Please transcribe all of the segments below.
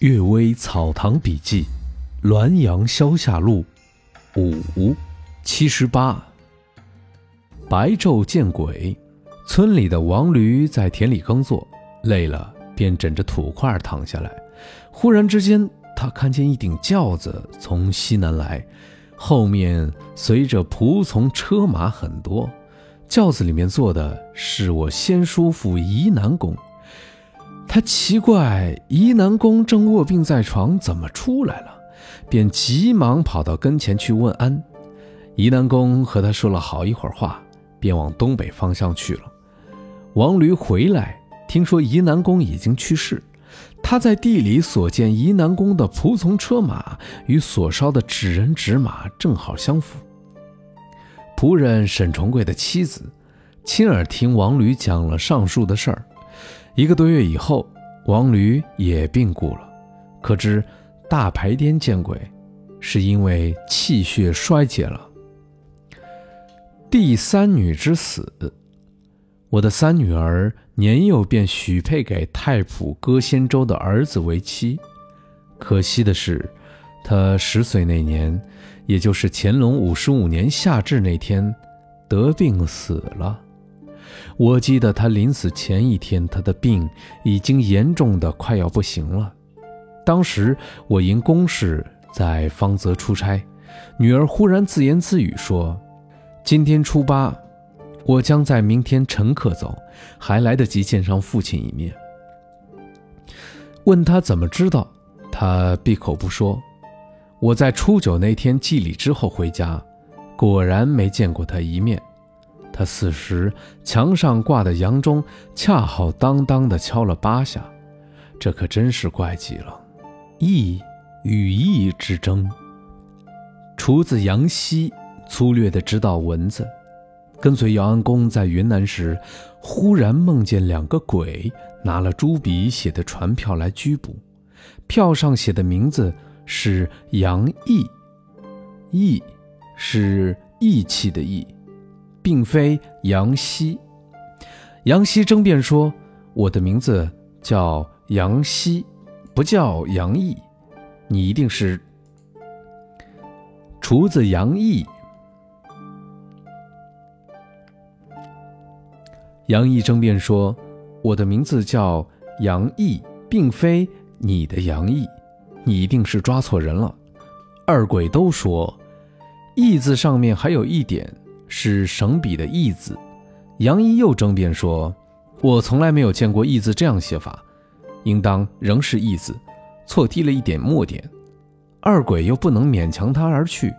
《岳微草堂笔记》《滦阳消夏录》五七十八。白昼见鬼。村里的王驴在田里耕作，累了便枕着土块躺下来。忽然之间，他看见一顶轿子从西南来，后面随着仆从车马很多。轿子里面坐的是我先叔父宜南公。他奇怪宜南公正卧病在床，怎么出来了？便急忙跑到跟前去问安。宜南公和他说了好一会儿话，便往东北方向去了。王驴回来，听说宜南公已经去世。他在地里所见宜南公的仆从车马，与所烧的纸人纸马正好相符。仆人沈重贵的妻子，亲耳听王驴讲了上述的事儿。一个多月以后，王驴也病故了。可知大白天见鬼，是因为气血衰竭了。第三女之死，我的三女儿年幼便许配给太仆歌仙州的儿子为妻。可惜的是，她十岁那年，也就是乾隆五十五年夏至那天，得病死了。我记得他临死前一天，他的病已经严重的快要不行了。当时我因公事在方泽出差，女儿忽然自言自语说：“今天初八，我将在明天晨刻走，还来得及见上父亲一面。”问他怎么知道，他闭口不说。我在初九那天祭礼之后回家，果然没见过他一面。他死时，墙上挂的洋钟恰好当当的敲了八下，这可真是怪极了。义与义之争。厨子杨希粗略的知道文字，跟随姚安公在云南时，忽然梦见两个鬼拿了朱笔写的传票来拘捕，票上写的名字是杨毅，义是义气的义。并非杨希，杨希争辩说：“我的名字叫杨希，不叫杨毅，你一定是厨子杨毅。”杨毅争辩说：“我的名字叫杨毅，并非你的杨毅，你一定是抓错人了。”二鬼都说：“义字上面还有一点。”是省笔的“义”字，杨一又争辩说：“我从来没有见过‘义’字这样写法，应当仍是‘义’字，错低了一点墨点。”二鬼又不能勉强他而去。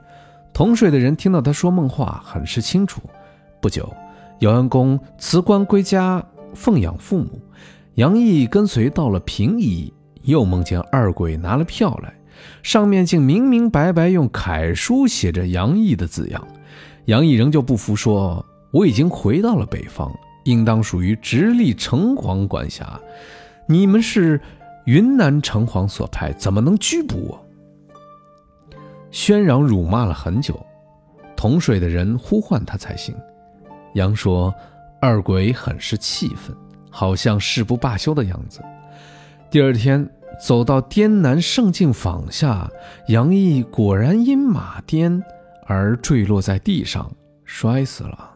同睡的人听到他说梦话，很是清楚。不久，姚安公辞官归家奉养父母，杨毅跟随到了平邑，又梦见二鬼拿了票来，上面竟明明白白用楷书写着“杨毅”的字样。杨毅仍旧不服，说：“我已经回到了北方，应当属于直隶城隍管辖。你们是云南城隍所派，怎么能拘捕我？”喧嚷辱骂了很久，同水的人呼唤他才行。杨说：“二鬼很是气愤，好像誓不罢休的样子。”第二天走到滇南圣境坊下，杨毅果然因马颠。而坠落在地上，摔死了。